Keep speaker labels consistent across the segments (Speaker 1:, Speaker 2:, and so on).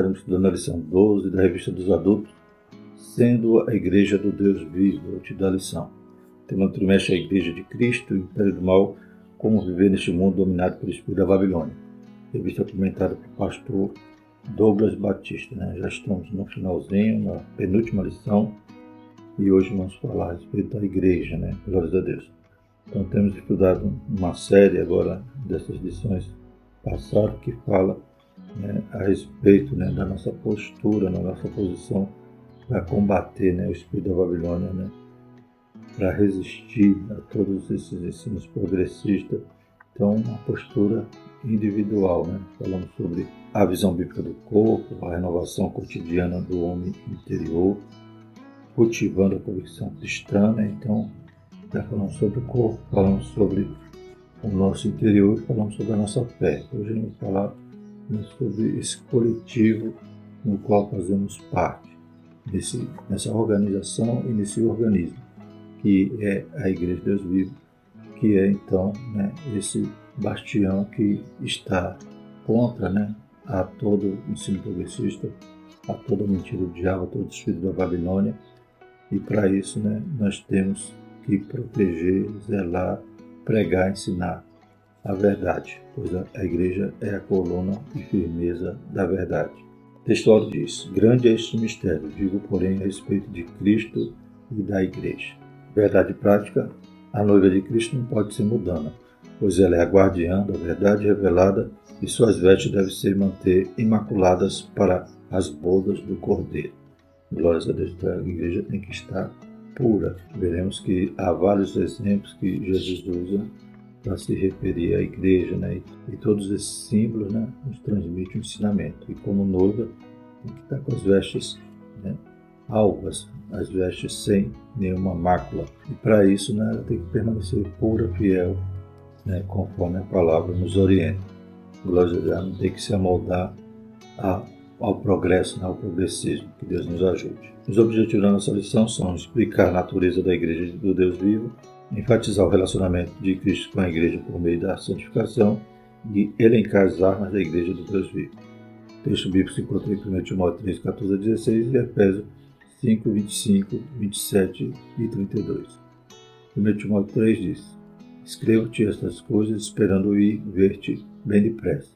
Speaker 1: estaremos estudando a lição 12 da Revista dos Adultos, sendo a Igreja do Deus Vivo. Eu te dou a lição. O tema trimestre é a Igreja de Cristo, o Império do Mal, como viver neste mundo dominado pelo Espírito da Babilônia. Revista comentada pelo pastor Douglas Batista. Né? Já estamos no finalzinho, na penúltima lição, e hoje vamos falar a respeito da igreja, né? Glórias a Deus. Então temos estudado uma série agora dessas lições passadas que fala né, a respeito né, da nossa postura, da nossa posição para combater né, o espírito da Babilônia, né, para resistir a todos esses ensinos progressistas. Então, uma postura individual. Né? Sobre a visão bíblica do corpo, a renovação cotidiana do homem interior, cultivando a convicção cristã. Né? Então, já falamos sobre o corpo, falamos sobre o nosso interior, falamos sobre a nossa fé. Hoje vamos falar né, sobre esse coletivo no qual fazemos parte, nesse, nessa organização e nesse organismo, que é a Igreja de Deus Vivo, que é então né, esse bastião que está contra né, a todo ensino progressista, a toda mentira do diabo, a todo espírito da Babilônia, e para isso né, nós temos que proteger, zelar, pregar, ensinar a verdade, pois a igreja é a coluna e firmeza da verdade. O textual diz: Grande é este mistério, digo, porém, a respeito de Cristo e da igreja. Verdade prática: a noiva de Cristo não pode ser mudana, pois ela é a guardiã da verdade revelada e suas vestes devem ser manter imaculadas para as bodas do Cordeiro. Glórias a Deus, então a igreja tem que estar pura. Veremos que há vários exemplos que Jesus usa para se referir à igreja, né? E, todos esses símbolos, né, nos transmitem o ensinamento. E como noiva, tem que estar com as vestes né, alvas, as vestes sem nenhuma mácula. E para isso, né, ela tem que permanecer pura, fiel, né, conforme a palavra nos orienta. Glória a Deus, tem que se amoldar a, ao progresso, né, ao progressismo. Que Deus nos ajude. Os objetivos da nossa lição são explicar a natureza da igreja do Deus vivo, enfatizar o relacionamento de Cristo com a igreja por meio da santificação e elencar as armas da igreja do Deus vivo. O texto bíblico se encontra em 1 Timóteo 3, 14 a 16 e Efésios 5, 25, 27 e 32. 1 Timóteo 3 diz: Escrevo-te estas coisas esperando ir ver-te bem depressa,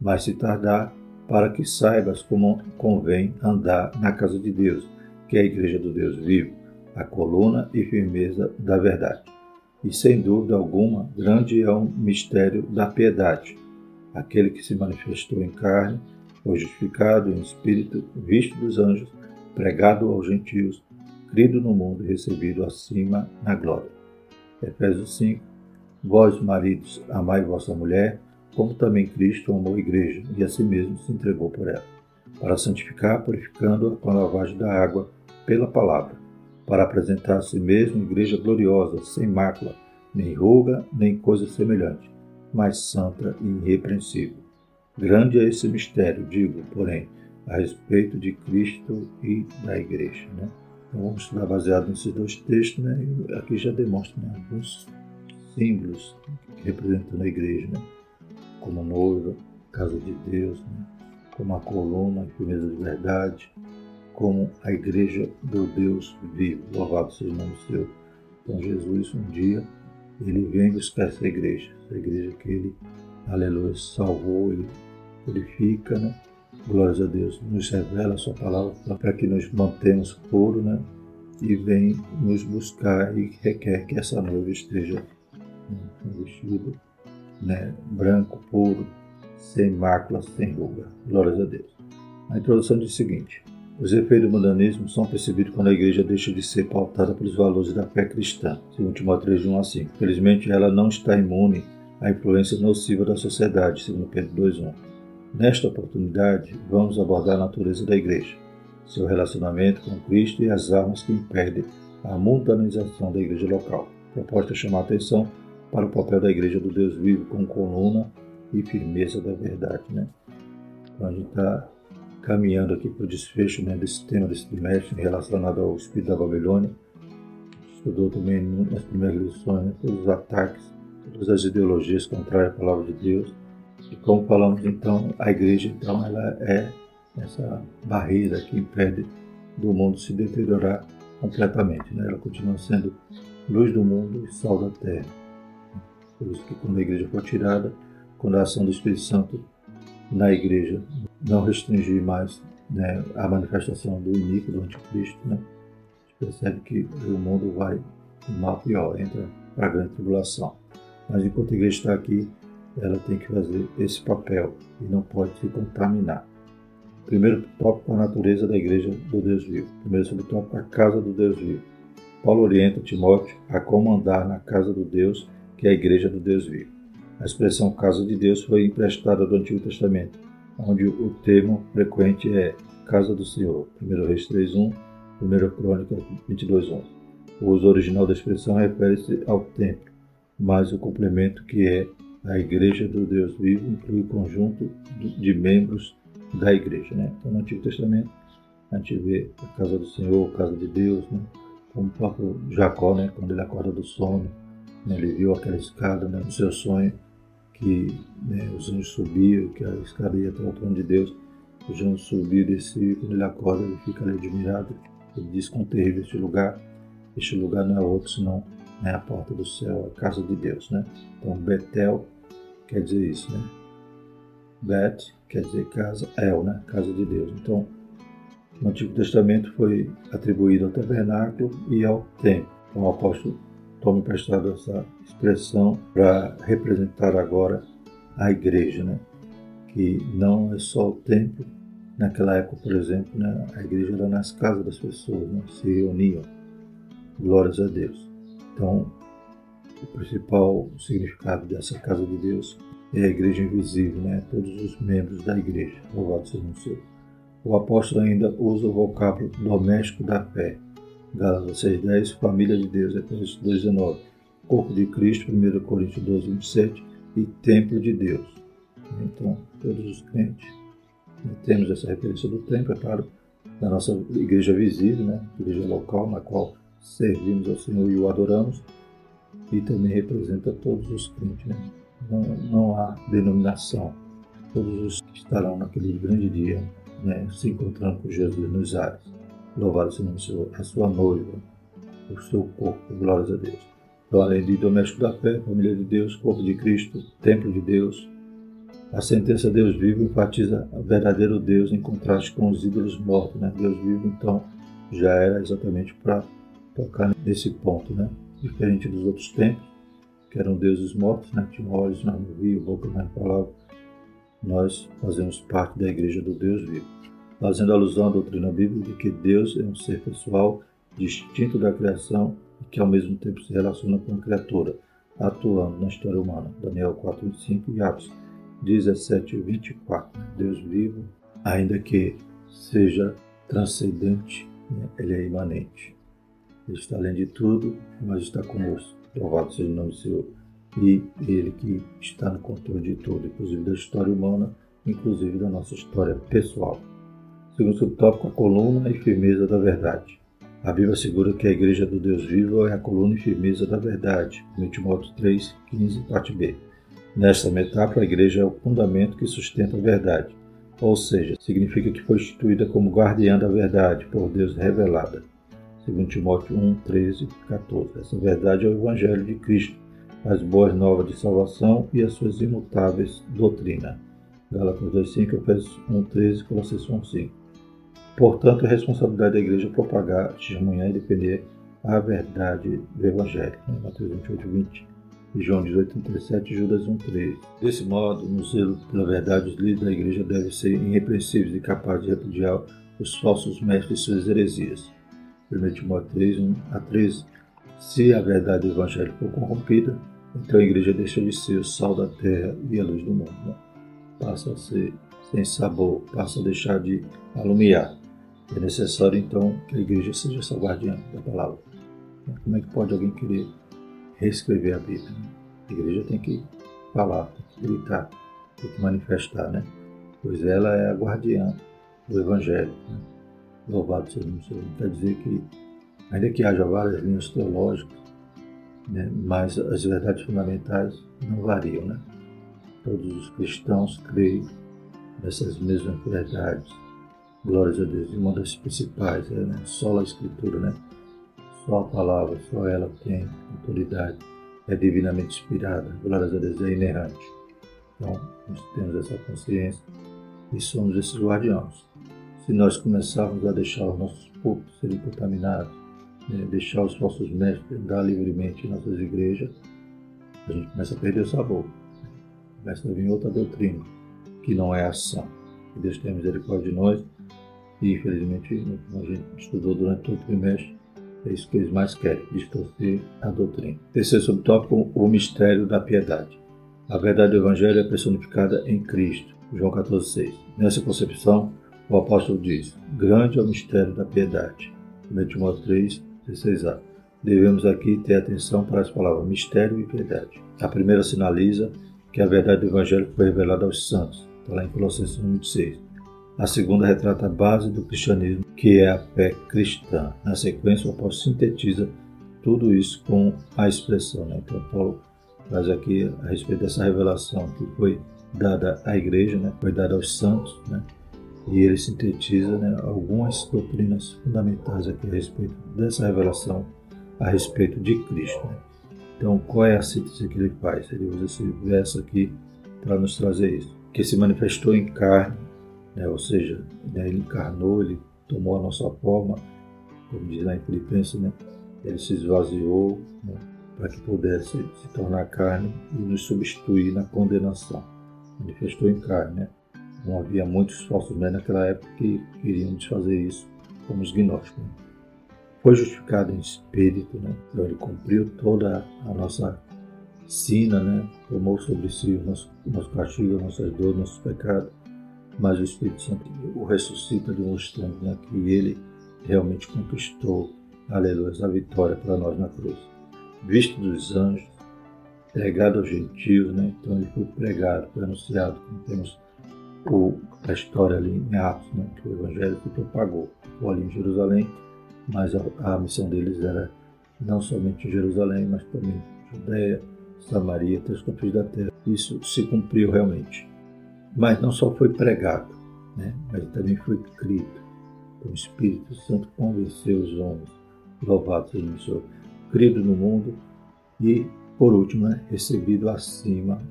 Speaker 1: mas se tardar, para que saibas como convém andar na casa de Deus, que é a igreja do Deus vivo, a coluna e firmeza da verdade. E sem dúvida alguma, grande é o mistério da piedade. Aquele que se manifestou em carne, foi justificado em espírito, visto dos anjos, pregado aos gentios, crido no mundo e recebido acima na glória. Efésios 5. Vós, maridos, amai vossa mulher, como também Cristo amou a igreja e a si mesmo se entregou por ela, para santificar, purificando-a com a lavagem da água pela palavra para apresentar a si mesmo igreja gloriosa, sem mácula, nem ruga, nem coisa semelhante, mas santa e irrepreensível. Grande é esse mistério, digo, porém, a respeito de Cristo e da igreja. Né? Então vamos estudar baseado nesses dois textos, né? E aqui já demonstra né, alguns símbolos representando a igreja, né? como noiva, casa de Deus, né? como a coluna, a firmeza de verdade, como a igreja do Deus vivo. Louvado seja o nome seu. Então Jesus um dia ele vem buscar essa igreja, essa igreja que ele, aleluia, salvou, ele purifica, né? Glórias a Deus, nos revela a sua palavra para que nos mantemos puro, né? E vem nos buscar e requer que essa noiva esteja vestida, né? Branco, puro, sem mácula, sem ruga. Glórias a Deus. A introdução diz o seguinte: os efeitos do mundanismo são percebidos quando a igreja deixa de ser pautada pelos valores da fé cristã, segundo Timóteo 3, 1 a 5. Felizmente, ela não está imune à influência nociva da sociedade, segundo Pedro 2, 1. Nesta oportunidade, vamos abordar a natureza da igreja, seu relacionamento com Cristo e as armas que impedem a mundanização da igreja local. A proposta é chamar a atenção para o papel da igreja do Deus vivo como coluna e firmeza da verdade. Né? Então a gente está caminhando aqui para o desfecho né, desse tema desse trimestre relacionado ao espírito da Babilônia. Estudou também nas primeiras lições né, todos os ataques, todas as ideologias contrárias à palavra de Deus. E como falamos então, a igreja então ela é essa barreira que impede do mundo se deteriorar completamente. Né? Ela continua sendo luz do mundo e sal da terra. Por isso que quando a igreja for tirada, quando a ação do Espírito Santo na igreja não restringir mais né, a manifestação do iníquo, do anticristo, né, a gente percebe que o mundo vai mal pior, entra para a grande tribulação. Mas enquanto a igreja está aqui, ela tem que fazer esse papel e não pode se contaminar. Primeiro tópico, a natureza da igreja do Deus vivo. Primeiro subtópico, a casa do Deus vivo. Paulo orienta Timóteo a comandar na casa do Deus, que é a igreja do Deus vivo. A expressão casa de Deus foi emprestada do Antigo Testamento, onde o termo frequente é casa do Senhor. 1 Reis 3.1, 1 Crônica 22.11. O uso original da expressão refere-se ao templo, mas o complemento que é a igreja do Deus vivo inclui o conjunto de membros da igreja. Né? Então, no Antigo Testamento, a gente vê a casa do Senhor, a casa de Deus, né? como o próprio Jacó, né? quando ele acorda do sono, né? ele viu aquela escada né? no seu sonho, que né? os anjos subiam, que a escada ia até o trono de Deus, os anjos subiam e quando ele acorda, ele fica ali admirado, ele diz com terrível este lugar, este lugar não é outro senão né, a porta do céu, a casa de Deus. Né? Então, Betel quer dizer isso, né? Bet quer dizer casa, El, né? Casa de Deus. Então, no Antigo Testamento foi atribuído ao tabernáculo e ao templo. Então, o apóstolo toma emprestado essa expressão para representar agora a igreja, né? Que não é só o templo. Naquela época, por exemplo, né, a igreja era nas casas das pessoas, né? se reuniam. Glórias a Deus. Então, o principal significado dessa casa de Deus é a igreja invisível, né? todos os membros da igreja. Louvado seja o Senhor. O apóstolo ainda usa o vocábulo doméstico da fé. Gálatas 6,10, família de Deus, Efésios 2,19. Corpo de Cristo, 1 Coríntios 12, 27 e templo de Deus. Então, todos os crentes né, temos essa referência do templo, é claro, da nossa igreja visível, né? igreja local, na qual servimos ao Senhor e o adoramos, e também representa todos os crentes. Né? Não, não há denominação. Todos os que estarão naquele grande dia né, se encontrando com Jesus nos ares. Louvado seja o Senhor, a sua noiva, o seu corpo, glórias a Deus. Então, além de doméstico da fé, família de Deus, corpo de Cristo, templo de Deus, a sentença Deus vivo enfatiza o verdadeiro Deus em contraste com os ídolos mortos. Né? Deus vivo, então, já era exatamente para tocar nesse ponto, né? diferente dos outros tempos, que eram deuses mortos, né? tinham olhos, mas não viam, boca, não. Nós fazemos parte da igreja do Deus vivo, fazendo alusão à doutrina bíblica de que Deus é um ser pessoal distinto da criação e que ao mesmo tempo se relaciona com a criatura, atuando na história humana. Daniel 4, 25 e Atos 17, 24. Deus vivo, ainda que seja transcendente, né? ele é imanente. Ele está além de tudo, mas está conosco. Louvado seja o nome do Senhor. E Ele que está no controle de tudo, inclusive da história humana, inclusive da nossa história pessoal. Segundo subtópico, a coluna e firmeza da verdade. A Bíblia assegura que a igreja do Deus vivo é a coluna e firmeza da verdade. 1 Timóteo 3, 15, parte B. Nesta metáfora, a igreja é o fundamento que sustenta a verdade, ou seja, significa que foi instituída como guardiã da verdade, por Deus revelada. 2 Timóteo 1, 13 14. Essa verdade é o Evangelho de Cristo, as boas novas de salvação e as suas imutáveis doutrinas. Gálatas 2, 5, Efésios 1, 13, Colossenses 1, 5. Portanto, a responsabilidade da igreja é propagar, testemunhar e defender a verdade do Evangelho. Mateus 28, 20 e João 18, 37 e Judas 1, 13. Desse modo, no zelo pela verdade, os líderes da igreja devem ser irrepreensíveis e capazes de repudiar os falsos mestres e suas heresias. 1 Timóteo 3, 1 a 13. Se a verdade do Evangelho for corrompida, então a igreja deixa de ser o sal da terra e a luz do mundo. Né? Passa a ser sem sabor, passa a deixar de alumiar. É necessário então que a igreja seja essa guardiã da palavra. Como é que pode alguém querer reescrever a Bíblia? Né? A igreja tem que falar, tem que gritar, tem que manifestar, né? Pois ela é a guardiã do Evangelho. Né? Louvado seja o Senhor. Quer dizer que, ainda que haja várias linhas teológicas, né, mas as verdades fundamentais não variam. Né? Todos os cristãos creem nessas mesmas verdades Glórias a Deus. E uma das principais é né? só a Escritura, né? Só a palavra, só ela tem autoridade. É divinamente inspirada. Glórias a Deus, é inerrante. Então, nós temos essa consciência e somos esses guardiões. Se nós começarmos a deixar os nossos púlpitos serem contaminados, né? deixar os falsos mestres andar livremente em nossas igrejas, a gente começa a perder o sabor. Começa a vir outra doutrina, que não é ação. Que Deus tenha misericórdia de nós e, infelizmente, a gente estudou durante todo o trimestre, é isso que eles mais querem, distorcer a doutrina. Terceiro subtópico, o mistério da piedade. A verdade do Evangelho é personificada em Cristo. João 14,6. Nessa concepção, o apóstolo diz: Grande é o mistério da piedade. 1 Timóteo 3, 16a. Devemos aqui ter atenção para as palavras mistério e piedade. A primeira sinaliza que a verdade do Evangelho foi revelada aos santos, está lá em Colossenses 1,26. A segunda retrata a base do cristianismo, que é a fé cristã. Na sequência, o apóstolo sintetiza tudo isso com a expressão. Né? Então, Paulo traz aqui a respeito dessa revelação que foi dada à igreja, né? foi dada aos santos, né? e ele sintetiza né, algumas doutrinas fundamentais aqui a respeito dessa revelação a respeito de Cristo. Né? Então, qual é a síntese que ele faz? Ele usa esse verso aqui para nos trazer isso. Que se manifestou em carne, né? ou seja, né, ele encarnou, ele tomou a nossa forma, como diz lá em Filipenses, né? ele se esvaziou né? para que pudesse se tornar carne e nos substituir na condenação. Manifestou em carne. Né? Não havia muitos falsos médicos naquela época que queriam desfazer isso, como os gnósticos. Né? Foi justificado em espírito, né? então ele cumpriu toda a nossa sina, né? tomou sobre si o nosso, nosso castigo, nossas dores, nossos pecados, mas o Espírito Santo o ressuscita demonstrando né? que ele realmente conquistou, aleluia, a vitória para nós na cruz. Visto dos anjos, pregado aos gentios, né? então ele foi pregado, foi anunciado, como temos o, a história ali em Atos, né, que o Evangelho se propagou. Ficou ali em Jerusalém, mas a, a, missão deles era não somente em Jerusalém, mas também Judéia, Samaria, até os confins da terra. Isso se cumpriu realmente. Mas não só foi pregado, né, mas também foi escrito. O Espírito Santo convenceu os homens, louvado seja o Senhor, crido no mundo e, por último, né, recebido acima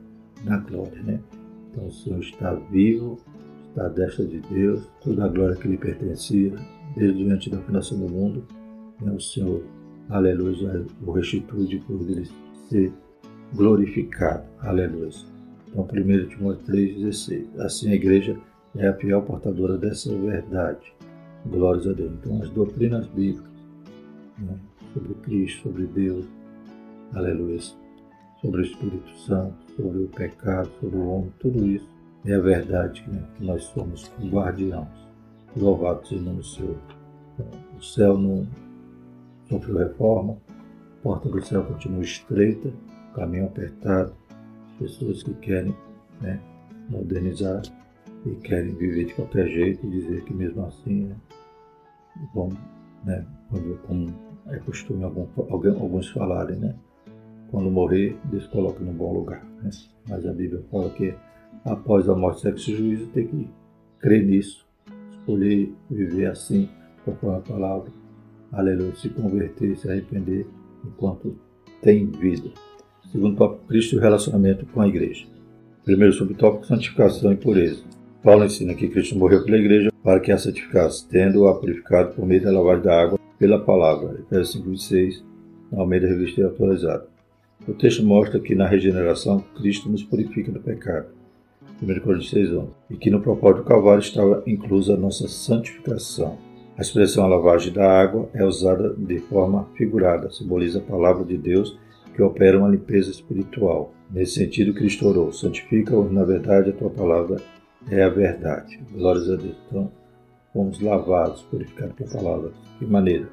Speaker 1: na glória. Né? Então o Senhor está vivo, está à destra de Deus, toda a glória que lhe pertencia, desde antes da fundação do mundo, né, o Senhor, aleluia, o restitui por ele ser glorificado, aleluia. Então 1 Timóteo 3,16. Assim a igreja é a pior portadora dessa verdade. Glórias a Deus. Então as doutrinas bíblicas né, sobre Cristo, sobre Deus, aleluia, sobre o Espírito Santo, sobre o pecado, sobre o homem, tudo isso é a verdade né, que nós somos guardiãos. Louvado seja o nome do Senhor. Então, o céu não sofreu reforma, a porta do céu continua estreita, caminho apertado, pessoas que querem né, modernizar e querem viver de qualquer jeito e dizer que mesmo assim né, né, quando, como é costume algum, alguns falarem, né, quando morrer, Deus coloca num bom lugar. Né? Mas a Bíblia fala que após a morte, sexo e juízo, tem que crer nisso, escolher viver assim, conforme a palavra, aleluia, se converter, se arrepender enquanto tem vida. Segundo tópico, Cristo e o relacionamento com a igreja. Primeiro subtópico, santificação e pureza. Paulo ensina que Cristo morreu pela igreja para que a santificasse, tendo-a purificado por meio da lavagem da água pela palavra. Efésios 5, 26, na Almeida Revista Atualizada. O texto mostra que na regeneração Cristo nos purifica do pecado. 1 Coríntios 6, 11. E que no propósito do Calvário estava inclusa a nossa santificação. A expressão a lavagem da água é usada de forma figurada, simboliza a palavra de Deus que opera uma limpeza espiritual. Nesse sentido, Cristo orou: santifica-os na verdade, a tua palavra é a verdade. Glórias a Deus. Então, fomos lavados, purificados pela palavra. Que maneira?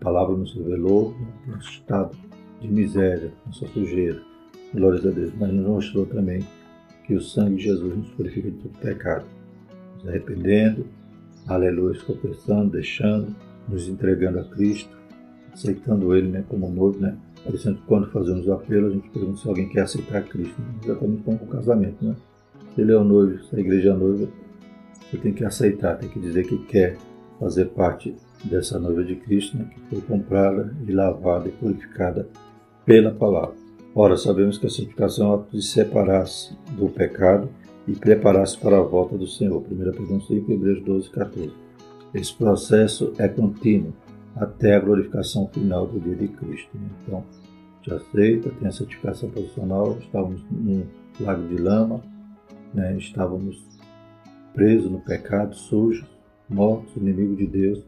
Speaker 1: A palavra nos revelou nosso estado de miséria, nossa sujeira. Glórias a Deus. Mas nos mostrou também que o sangue de Jesus nos purifica de todo pecado. Nos arrependendo, aleluia, confessando, deixando, nos entregando a Cristo, aceitando Ele né, como noivo, né? Isso, quando fazemos o apelo, a gente pergunta se alguém quer aceitar Cristo, né? exatamente como o casamento, né? Se ele é o noivo, se a igreja é noiva, você tem que aceitar, tem que dizer que quer fazer parte dessa noiva de Cristo, né, que foi comprada e lavada e purificada pela palavra. Ora, sabemos que a santificação é o ato de separar-se do pecado e preparar-se para a volta do Senhor. 1 Pedro 5, Hebreus 12, 14. Esse processo é contínuo até a glorificação final do dia de Cristo. Né? Então, te aceita, tem a santificação posicional, estávamos num lago de lama, né? estávamos presos no pecado, sujos, mortos, inimigo de Deus.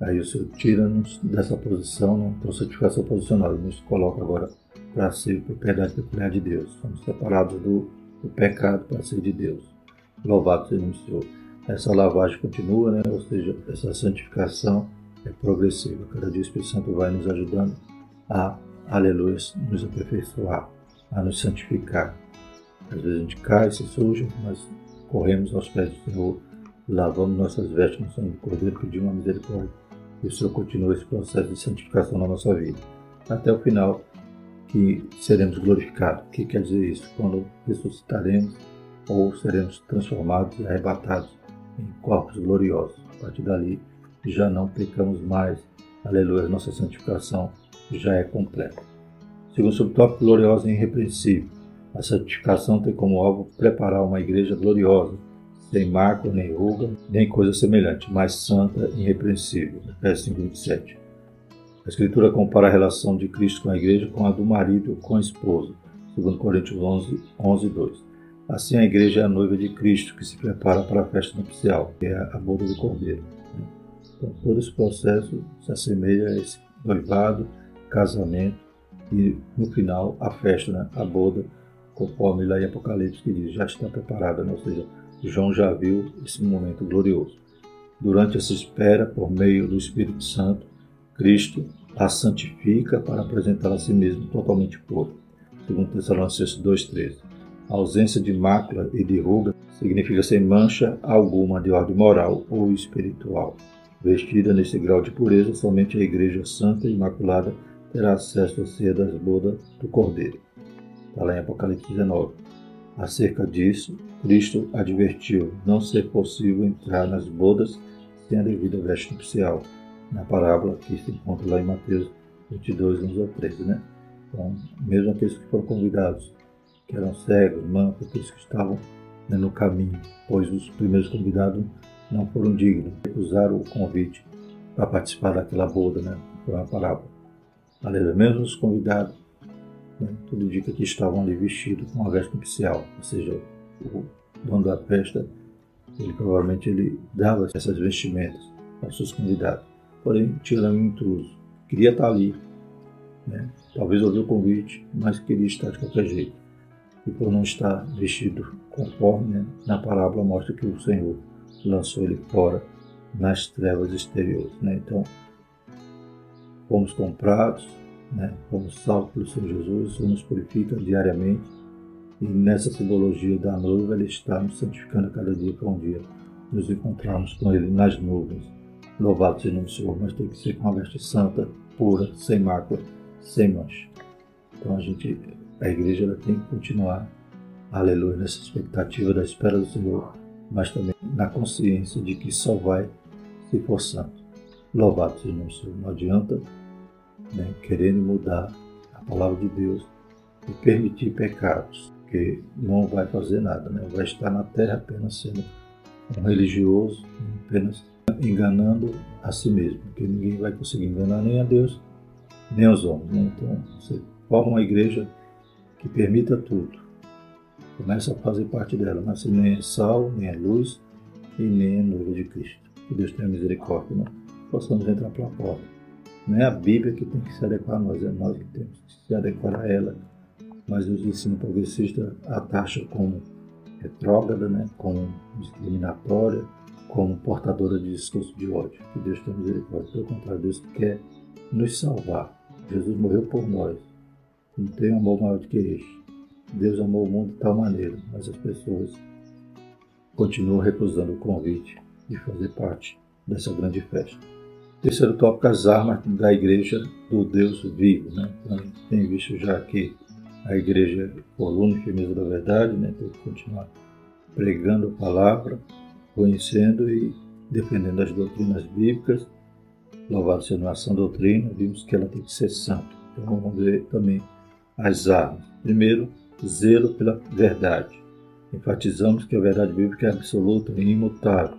Speaker 1: Aí o Senhor tira-nos dessa posição, né? então santificação posicional, nos coloca agora para ser propriedade peculiar de Deus. Somos separados do, do pecado para ser de Deus. Louvado seja o Senhor. Essa lavagem continua, né? ou seja, essa santificação é progressiva. Cada dia o Espírito Santo vai nos ajudando a, aleluia, nos aperfeiçoar, a nos santificar. Às vezes a gente cai, se suja, mas corremos aos pés do Senhor, lavamos nossas vestes no sangue do Cordeiro, pedimos uma misericórdia. E o Senhor continua esse processo de santificação na nossa vida. Até o final, que seremos glorificados. O que quer dizer isso? Quando ressuscitaremos ou seremos transformados e arrebatados em corpos gloriosos. A partir dali, já não pecamos mais. Aleluia, nossa santificação já é completa. Segundo subtópico, gloriosa e irrepreensível. A santificação tem como alvo preparar uma igreja gloriosa, sem mácula, nem ruga, nem coisa semelhante, mas santa e irrepreensível. Verso 27. A Escritura compara a relação de Cristo com a igreja com a do marido com a esposa, segundo Coríntios 11, 11 2. Assim, a igreja é a noiva de Cristo, que se prepara para a festa nupcial, que é a boda do Cordeiro. Então, todo esse processo se assemelha a esse noivado, casamento e, no final, a festa, né? a boda, conforme lá em Apocalipse que diz, já está preparada, né? ou seja, João já viu esse momento glorioso. Durante essa espera, por meio do Espírito Santo, Cristo a santifica para apresentá-la a si mesmo totalmente pura. Segundo Tessalonicenses 2,13. A ausência de mácula e de ruga significa sem mancha alguma de ordem moral ou espiritual. Vestida nesse grau de pureza, somente a Igreja Santa e Imaculada terá acesso à ceia das bodas do Cordeiro. Está lá em Apocalipse 19. Acerca disso, Cristo advertiu não ser possível entrar nas bodas sem a devida veste nupcial, na parábola que se encontra lá em Mateus 22, 11 a 13. Né? Então, mesmo aqueles que foram convidados, que eram cegos, mancos, aqueles que estavam né, no caminho, pois os primeiros convidados não foram dignos, recusaram o convite para participar daquela boda, né? Foi uma parábola. Aleluia. Mesmo os convidados, né? tudo indica que estavam ali vestidos com uma veste nupcial, ou seja, o dono da festa, ele provavelmente ele dava essas vestimentas aos seus convidados. Porém, tinha um intruso, queria estar ali, né? talvez ouviu o convite, mas queria estar de qualquer jeito. E por não estar vestido conforme né? na parábola mostra que o Senhor lançou ele fora nas trevas exteriores. Né? Então, fomos comprados, né? fomos salvos pelo Senhor Jesus, o Senhor nos purifica diariamente e nessa simbologia da noiva ele está nos santificando a cada dia para um dia nos encontrarmos com ele nas nuvens. Louvado seja o Senhor, mas tem que ser com uma veste santa, pura, sem mácula, sem mancha. Então a gente, a igreja ela tem que continuar, aleluia, nessa expectativa da espera do Senhor, mas também na consciência de que só vai se for santo. Louvado seja o Senhor. Não adianta né, querendo mudar a palavra de Deus e permitir pecados, que não vai fazer nada, né? vai estar na terra apenas sendo um religioso, apenas enganando a si mesmo, porque ninguém vai conseguir enganar nem a Deus, nem os homens. Né? Então, você forma uma igreja que permita tudo, começa a fazer parte dela, mas nem é sal, nem é luz e nem é noiva de Cristo. Que Deus tenha misericórdia, né? possamos entrar pela porta. Não é a Bíblia que tem que se adequar a nós, é nós que temos que se adequar a ela. Mas os ensinos progressistas a taxa como retrógrada, né? como discriminatória, como portadora de discurso de ódio. Que Deus tenha misericórdia. Pelo contrário, Deus quer nos salvar. Jesus morreu por nós. Não tem amor maior do que este. Deus amou o mundo de tal maneira, mas as pessoas continuam recusando o convite de fazer parte dessa grande festa. Terceiro tópico, as armas da igreja do Deus vivo. Né? Então, tem visto já que a igreja coluna e firmeza da verdade, né? tem que continuar pregando a palavra, conhecendo e defendendo as doutrinas bíblicas. Louvado seja a sã doutrina, vimos que ela tem que ser santa. Então vamos ver também as armas. Primeiro, zelo pela verdade. Enfatizamos que a verdade bíblica é absoluta e imutável.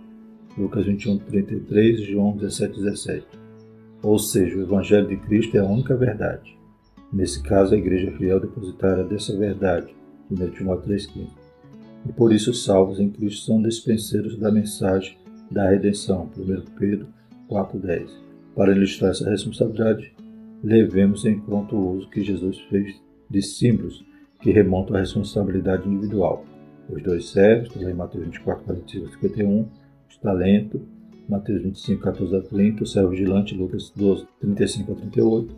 Speaker 1: Lucas 21, 33 e João 17, 17. Ou seja, o Evangelho de Cristo é a única verdade. Nesse caso, a igreja fiel depositária dessa verdade. 1 Timóteo 3,15. E por isso os salvos em Cristo são dispenseiros da mensagem da redenção. 1 Pedro 4,10. Para ilustrar essa responsabilidade, levemos em conta o uso que Jesus fez de símbolos que remontam à responsabilidade individual. Os dois servos, em Mateus 24, 45 51, os talentos, Mateus 25, 14 a 30, o servo vigilante, Lucas 12, 35 a 38,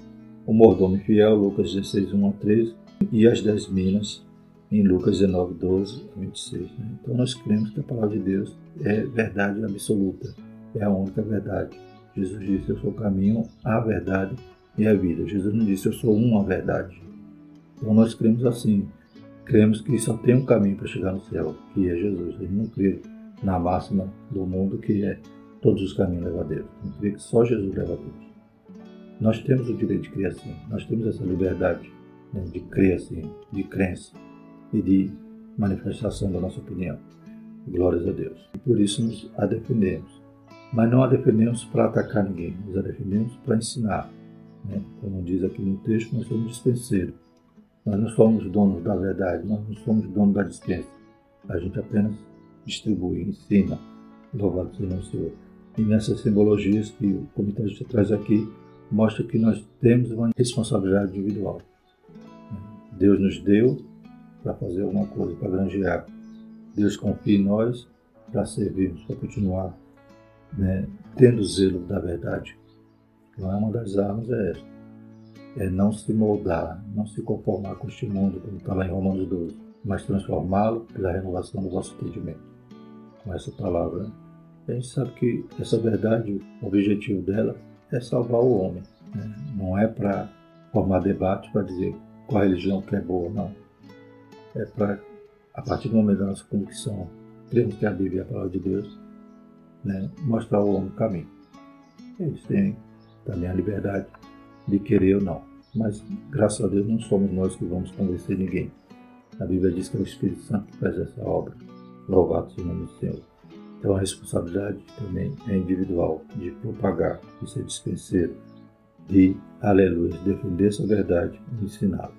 Speaker 1: o mordomo fiel, Lucas 16, 1 a 13, e as dez minas, em Lucas 19, 12 a 26. Né? Então nós cremos que a palavra de Deus é verdade absoluta, é a única verdade. Jesus disse: Eu sou o caminho, a verdade e a vida. Jesus não disse: Eu sou uma verdade. Então nós cremos assim. Cremos que só tem um caminho para chegar no céu, que é Jesus. A gente não crê na máxima do mundo que é todos os caminhos levam a Deus. Não crê que só Jesus leva a Deus. Nós temos o direito de crer assim. Nós temos essa liberdade né, de crer assim, de crença e de manifestação da nossa opinião. Glórias a Deus. E por isso nos a defendemos. Mas não a defendemos para atacar ninguém, nos a defendemos para ensinar. Né? Como diz aqui no texto, nós somos dispenseiros. Nós não somos donos da verdade, nós não somos donos da dispensa. A gente apenas distribui, ensina. Louvado seja o Senhor. E nessas simbologias que o comentarista traz aqui, mostra que nós temos uma responsabilidade individual. Deus nos deu para fazer alguma coisa, para granjear. Deus confia em nós para servirmos, para continuar né, tendo zelo da verdade. Então, é uma das armas é esta. É não se moldar, não se conformar com este mundo, como está lá em Romanos 12, mas transformá-lo pela renovação do vosso entendimento. Com essa palavra, a gente sabe que essa verdade, o objetivo dela é salvar o homem. Né? Não é para formar debate para dizer qual religião que é boa, não é para, a partir do momento da nossa convicção, cremos que a Bíblia é a palavra de Deus, né, mostrar ao homem o caminho. Eles têm também a liberdade de querer ou não. Mas, graças a Deus, não somos nós que vamos convencer ninguém. A Bíblia diz que é o Espírito Santo que faz essa obra. Louvado seja o nome do Senhor. Então, a responsabilidade também é individual, de propagar, de ser dispenseiro, de, aleluia, defender essa verdade e ensiná-la.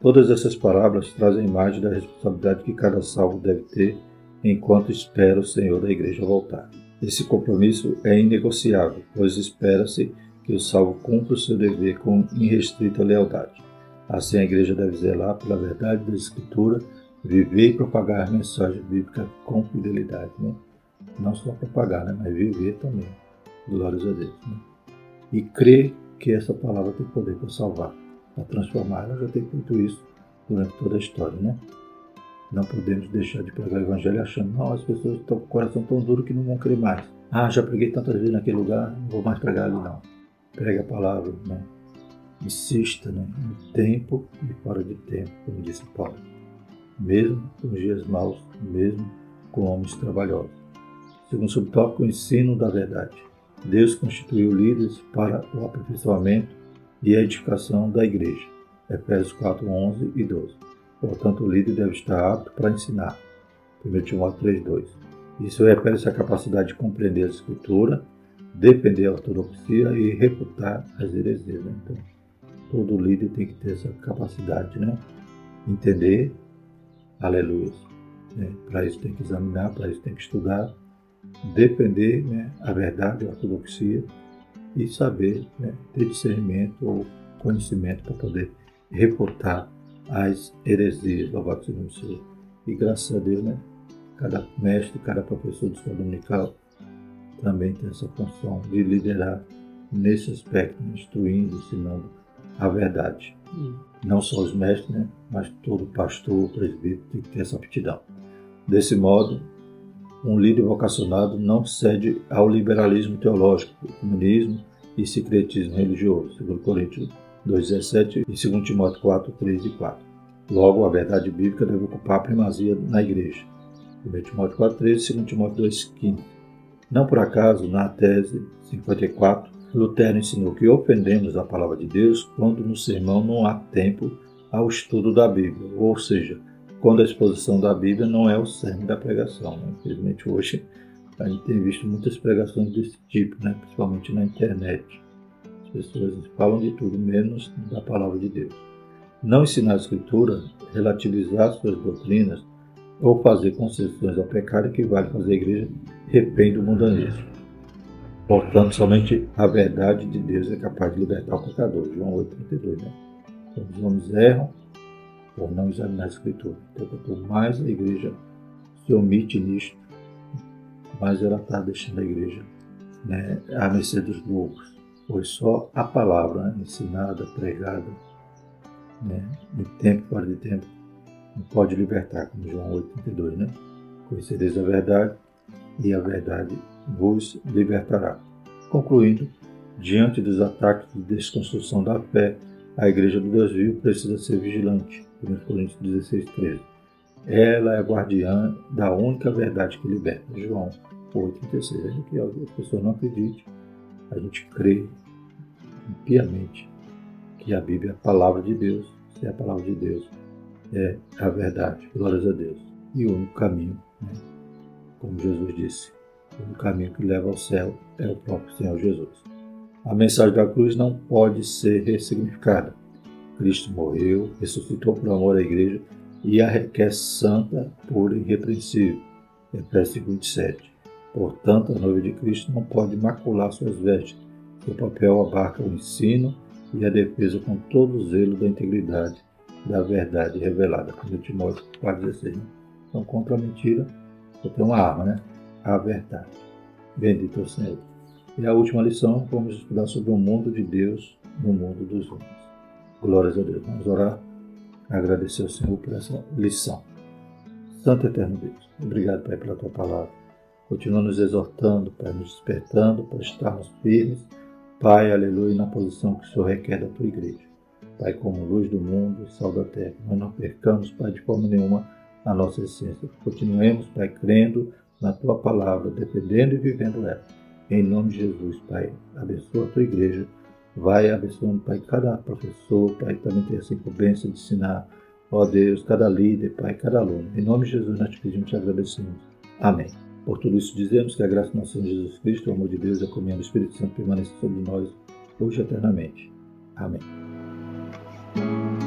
Speaker 1: Todas essas parábolas trazem imagem da responsabilidade que cada salvo deve ter enquanto espera o Senhor da igreja voltar. Esse compromisso é inegociável, pois espera-se que o salvo cumpra o seu dever com irrestrita lealdade. Assim, a igreja deve zelar pela verdade da Escritura, viver e propagar a mensagem bíblica com fidelidade. Né? Não só propagar, né? mas viver também. Glórias a Deus. Né? E crer que essa palavra tem poder para salvar para transformar. Ela já tem feito isso durante toda a história, né? Não podemos deixar de pregar o evangelho achando, não, as pessoas estão com o coração tão duro que não vão crer mais. Ah, já preguei tantas vezes naquele lugar, não vou mais pregar ali não. Pregue a palavra, né? Insista, né? No tempo e fora de tempo, como disse Paulo. Mesmo com dias maus, mesmo com homens trabalhosos. Segundo subtópico, o ensino da verdade. Deus constituiu líderes para o aperfeiçoamento e a edificação da igreja. Efésios 4, 11 e 12. Portanto, o líder deve estar apto para ensinar. 1 Timóteo 3, 2. Isso refere-se à capacidade de compreender a Escritura, defender a ortodoxia e refutar as heresias. Né? Então, todo líder tem que ter essa capacidade, né? Entender, aleluia. Né? Para isso tem que examinar, para isso tem que estudar, defender né, a verdade, a ortodoxia e saber né, ter discernimento ou conhecimento para poder refutar as heresias. Louvado seja o Senhor. E graças a Deus, né, cada mestre, cada professor de escola dominical também tem essa função de liderar nesse aspecto, instruindo, ensinando a verdade. Hum. Não só os mestres, né, mas todo pastor, presbítero tem que ter essa aptidão. Desse modo, um líder vocacionado não cede ao liberalismo teológico, comunismo e secretismo religioso, segundo Coríntios 2,17 e 2 Timóteo 4, 3 e 4. Logo, a verdade bíblica deve ocupar a primazia na igreja. 1 Timóteo 4,13 e 2 Timóteo 2,15. Não por acaso, na tese 54, Lutero ensinou que ofendemos a palavra de Deus quando no sermão não há tempo ao estudo da Bíblia, ou seja, quando a exposição da Bíblia não é o cerne da pregação. Né? Infelizmente, hoje a gente tem visto muitas pregações desse tipo, né? principalmente na internet. As pessoas falam de tudo menos da palavra de Deus. Não ensinar a Escritura, relativizar suas doutrinas ou fazer concessões ao pecado equivale a fazer a igreja refém do mundanismo. Portanto, somente a verdade de Deus é capaz de libertar o pecador. João 8,32. Né? Então, os homens erram por não examinar a Escritura. Então, quanto mais a igreja se omite nisto, mais ela está deixando a igreja né, à mercê dos loucos. Pois só a palavra né, ensinada, pregada, né, de tempo fora de tempo, não pode libertar, como João 8,32, né? Conhecereis a verdade e a verdade vos libertará. Concluindo, diante dos ataques de desconstrução da fé, a Igreja do Deus vivo precisa ser vigilante. 1 Coríntios 16, 13. Ela é guardiã da única verdade que liberta. João 8,36. Ainda que as pessoas não acreditem, a gente crê piamente que a Bíblia é a palavra de Deus. Se é a palavra de Deus, é a verdade. Glórias a Deus. E o único caminho, né? como Jesus disse, o caminho que leva ao céu é o próprio Senhor Jesus. A mensagem da cruz não pode ser ressignificada. Cristo morreu, ressuscitou por amor à igreja e a requer santa, pura e irrepreensível. Efésios 27. Portanto, a noiva de Cristo não pode macular suas vestes. Seu papel abarca o ensino e a defesa com todo o zelo da integridade da verdade revelada. 1 Timóteo 4,16. Né? Então, contra a mentira, só tem uma arma, né? A verdade. Bendito é o Senhor. E a última lição, vamos estudar sobre o mundo de Deus no mundo dos homens. Glórias a Deus. Vamos orar, agradecer ao Senhor por essa lição. Santo Eterno Deus, obrigado, Pai, pela tua palavra. Continua nos exortando, Pai, nos despertando para estarmos firmes, Pai, aleluia, na posição que o Senhor requer da tua igreja. Pai, como luz do mundo, sal da terra. Nós não percamos, Pai, de forma nenhuma a nossa essência. Continuemos, Pai, crendo na tua palavra, defendendo e vivendo ela. Em nome de Jesus, Pai, abençoa a tua igreja. Vai abençoando, Pai, cada professor, Pai, também tem essa incumbência de ensinar, ó Deus, cada líder, Pai, cada aluno. Em nome de Jesus, nós te pedimos e agradecemos. Amém. Por tudo isso dizemos que a graça do nosso Senhor Jesus Cristo, o amor de Deus e a comunhão do Espírito Santo permaneça sobre nós, hoje eternamente. Amém. Thank you.